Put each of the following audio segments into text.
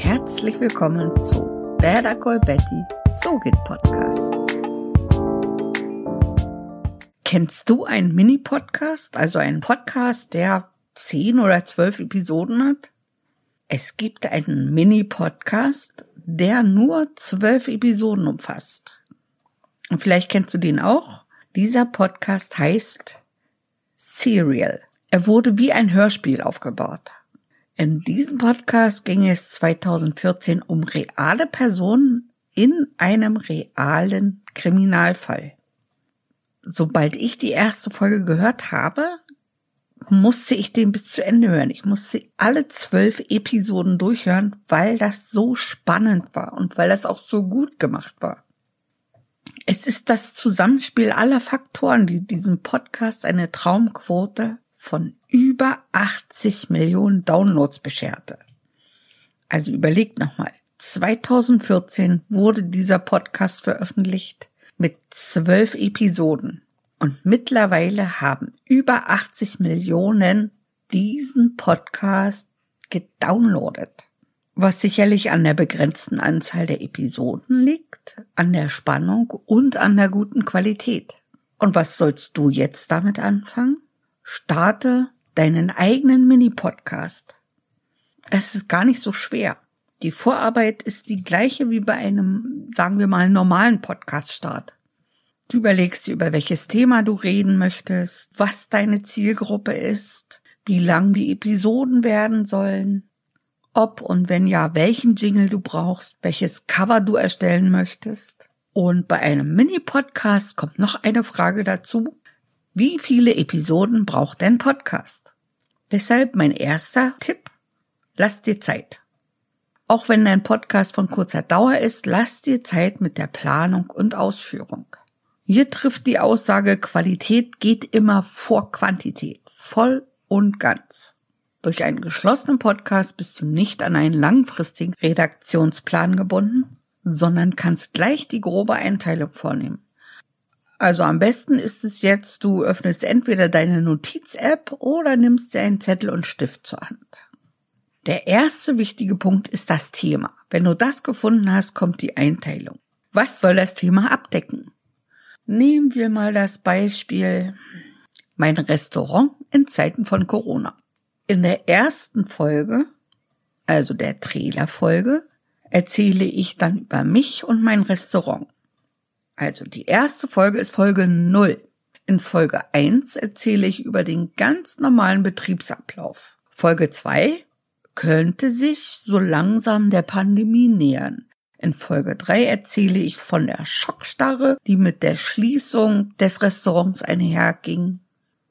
Herzlich willkommen zu Better Call Betty So geht Podcast. Kennst du einen Mini-Podcast, also einen Podcast, der zehn oder zwölf Episoden hat? Es gibt einen Mini-Podcast, der nur zwölf Episoden umfasst. Und vielleicht kennst du den auch. Dieser Podcast heißt Serial. Er wurde wie ein Hörspiel aufgebaut. In diesem Podcast ging es 2014 um reale Personen in einem realen Kriminalfall. Sobald ich die erste Folge gehört habe, musste ich den bis zu Ende hören. Ich musste alle zwölf Episoden durchhören, weil das so spannend war und weil das auch so gut gemacht war. Es ist das Zusammenspiel aller Faktoren, die diesem Podcast eine Traumquote von über 80 Millionen Downloads bescherte. Also überlegt nochmal. 2014 wurde dieser Podcast veröffentlicht mit zwölf Episoden. Und mittlerweile haben über 80 Millionen diesen Podcast gedownloadet. Was sicherlich an der begrenzten Anzahl der Episoden liegt, an der Spannung und an der guten Qualität. Und was sollst du jetzt damit anfangen? Starte deinen eigenen Mini-Podcast. Das ist gar nicht so schwer. Die Vorarbeit ist die gleiche wie bei einem, sagen wir mal, normalen Podcast-Start. Du überlegst dir, über welches Thema du reden möchtest, was deine Zielgruppe ist, wie lang die Episoden werden sollen, ob und wenn ja, welchen Jingle du brauchst, welches Cover du erstellen möchtest. Und bei einem Mini-Podcast kommt noch eine Frage dazu. Wie viele Episoden braucht dein Podcast? Deshalb mein erster Tipp. Lass dir Zeit. Auch wenn dein Podcast von kurzer Dauer ist, lass dir Zeit mit der Planung und Ausführung. Hier trifft die Aussage, Qualität geht immer vor Quantität. Voll und ganz. Durch einen geschlossenen Podcast bist du nicht an einen langfristigen Redaktionsplan gebunden, sondern kannst gleich die grobe Einteilung vornehmen. Also am besten ist es jetzt, du öffnest entweder deine Notiz-App oder nimmst dir einen Zettel und Stift zur Hand. Der erste wichtige Punkt ist das Thema. Wenn du das gefunden hast, kommt die Einteilung. Was soll das Thema abdecken? Nehmen wir mal das Beispiel mein Restaurant in Zeiten von Corona. In der ersten Folge, also der Trailerfolge, erzähle ich dann über mich und mein Restaurant. Also die erste Folge ist Folge 0. In Folge 1 erzähle ich über den ganz normalen Betriebsablauf. Folge 2 könnte sich so langsam der Pandemie nähern. In Folge 3 erzähle ich von der Schockstarre, die mit der Schließung des Restaurants einherging.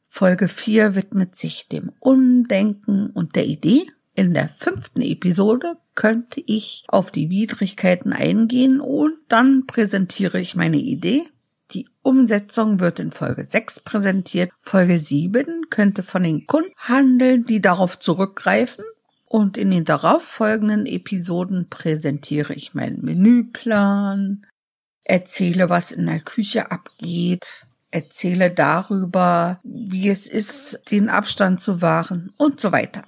Folge 4 widmet sich dem Undenken und der Idee. In der fünften Episode könnte ich auf die Widrigkeiten eingehen und dann präsentiere ich meine Idee. Die Umsetzung wird in Folge 6 präsentiert. Folge 7 könnte von den Kunden handeln, die darauf zurückgreifen. Und in den darauffolgenden Episoden präsentiere ich meinen Menüplan, erzähle, was in der Küche abgeht, erzähle darüber, wie es ist, den Abstand zu wahren und so weiter.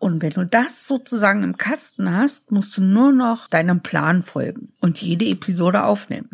Und wenn du das sozusagen im Kasten hast, musst du nur noch deinem Plan folgen und jede Episode aufnehmen.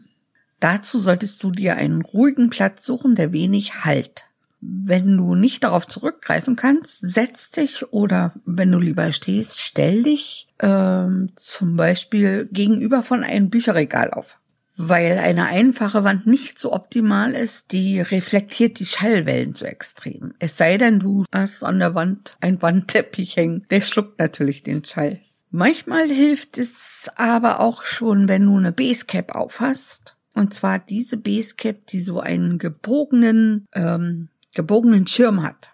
Dazu solltest du dir einen ruhigen Platz suchen, der wenig Halt. Wenn du nicht darauf zurückgreifen kannst, setz dich oder wenn du lieber stehst, stell dich ähm, zum Beispiel gegenüber von einem Bücherregal auf weil eine einfache Wand nicht so optimal ist, die reflektiert die Schallwellen so extrem. Es sei denn, du hast an der Wand ein Wandteppich hängen, der schluckt natürlich den Schall. Manchmal hilft es aber auch schon, wenn du eine Basecap aufhast. Und zwar diese Basecap, die so einen gebogenen, ähm, gebogenen Schirm hat.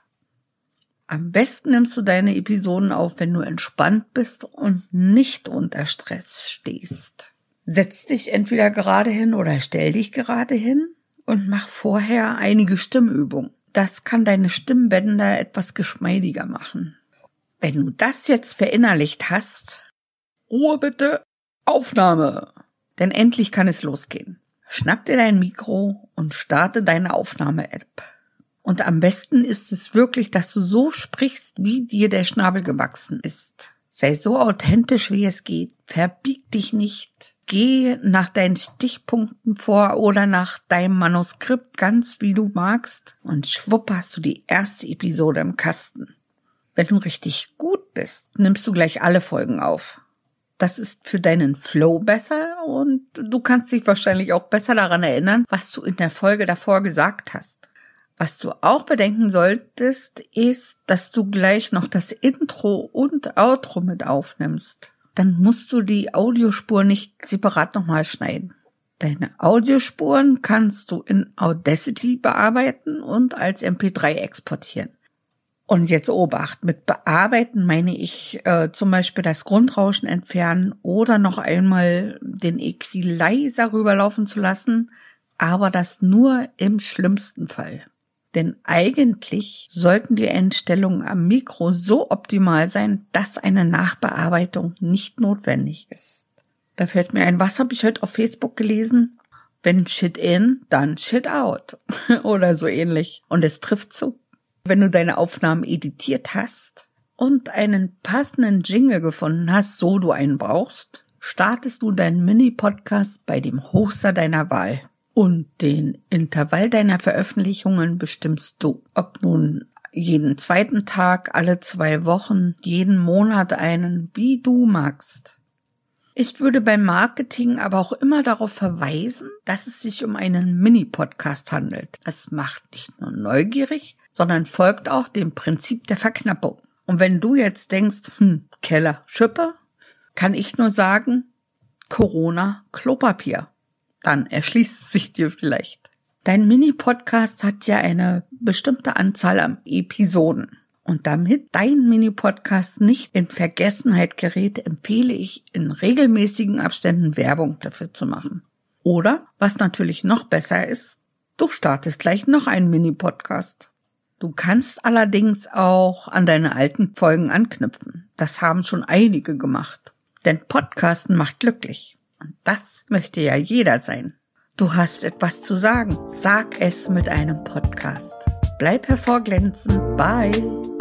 Am besten nimmst du deine Episoden auf, wenn du entspannt bist und nicht unter Stress stehst. Setz dich entweder gerade hin oder stell dich gerade hin und mach vorher einige Stimmübungen. Das kann deine Stimmbänder etwas geschmeidiger machen. Wenn du das jetzt verinnerlicht hast, Ruhe bitte, Aufnahme. Denn endlich kann es losgehen. Schnapp dir dein Mikro und starte deine Aufnahme-App. Und am besten ist es wirklich, dass du so sprichst, wie dir der Schnabel gewachsen ist. Sei so authentisch, wie es geht. Verbieg dich nicht. Geh nach deinen Stichpunkten vor oder nach deinem Manuskript ganz wie du magst und schwupp hast du die erste Episode im Kasten. Wenn du richtig gut bist, nimmst du gleich alle Folgen auf. Das ist für deinen Flow besser und du kannst dich wahrscheinlich auch besser daran erinnern, was du in der Folge davor gesagt hast. Was du auch bedenken solltest, ist, dass du gleich noch das Intro und Outro mit aufnimmst. Dann musst du die Audiospur nicht separat nochmal schneiden. Deine Audiospuren kannst du in Audacity bearbeiten und als MP3 exportieren. Und jetzt Obacht, mit bearbeiten meine ich äh, zum Beispiel das Grundrauschen entfernen oder noch einmal den Equalizer rüberlaufen zu lassen, aber das nur im schlimmsten Fall. Denn eigentlich sollten die Einstellungen am Mikro so optimal sein, dass eine Nachbearbeitung nicht notwendig ist. Da fällt mir ein, was habe ich heute auf Facebook gelesen? Wenn shit in, dann shit out. Oder so ähnlich. Und es trifft zu. Wenn du deine Aufnahmen editiert hast und einen passenden Jingle gefunden hast, so du einen brauchst, startest du deinen Mini-Podcast bei dem Hoster deiner Wahl. Und den Intervall deiner Veröffentlichungen bestimmst du. Ob nun jeden zweiten Tag, alle zwei Wochen, jeden Monat einen, wie du magst. Ich würde beim Marketing aber auch immer darauf verweisen, dass es sich um einen Mini-Podcast handelt. Es macht nicht nur neugierig, sondern folgt auch dem Prinzip der Verknappung. Und wenn du jetzt denkst, hm, Keller, Schippe, kann ich nur sagen, Corona, Klopapier. Dann erschließt sich dir vielleicht. Dein Mini-Podcast hat ja eine bestimmte Anzahl an Episoden. Und damit dein Mini-Podcast nicht in Vergessenheit gerät, empfehle ich in regelmäßigen Abständen Werbung dafür zu machen. Oder, was natürlich noch besser ist, du startest gleich noch einen Mini-Podcast. Du kannst allerdings auch an deine alten Folgen anknüpfen. Das haben schon einige gemacht. Denn Podcasten macht glücklich. Und das möchte ja jeder sein. Du hast etwas zu sagen. Sag es mit einem Podcast. Bleib hervorglänzen. Bye.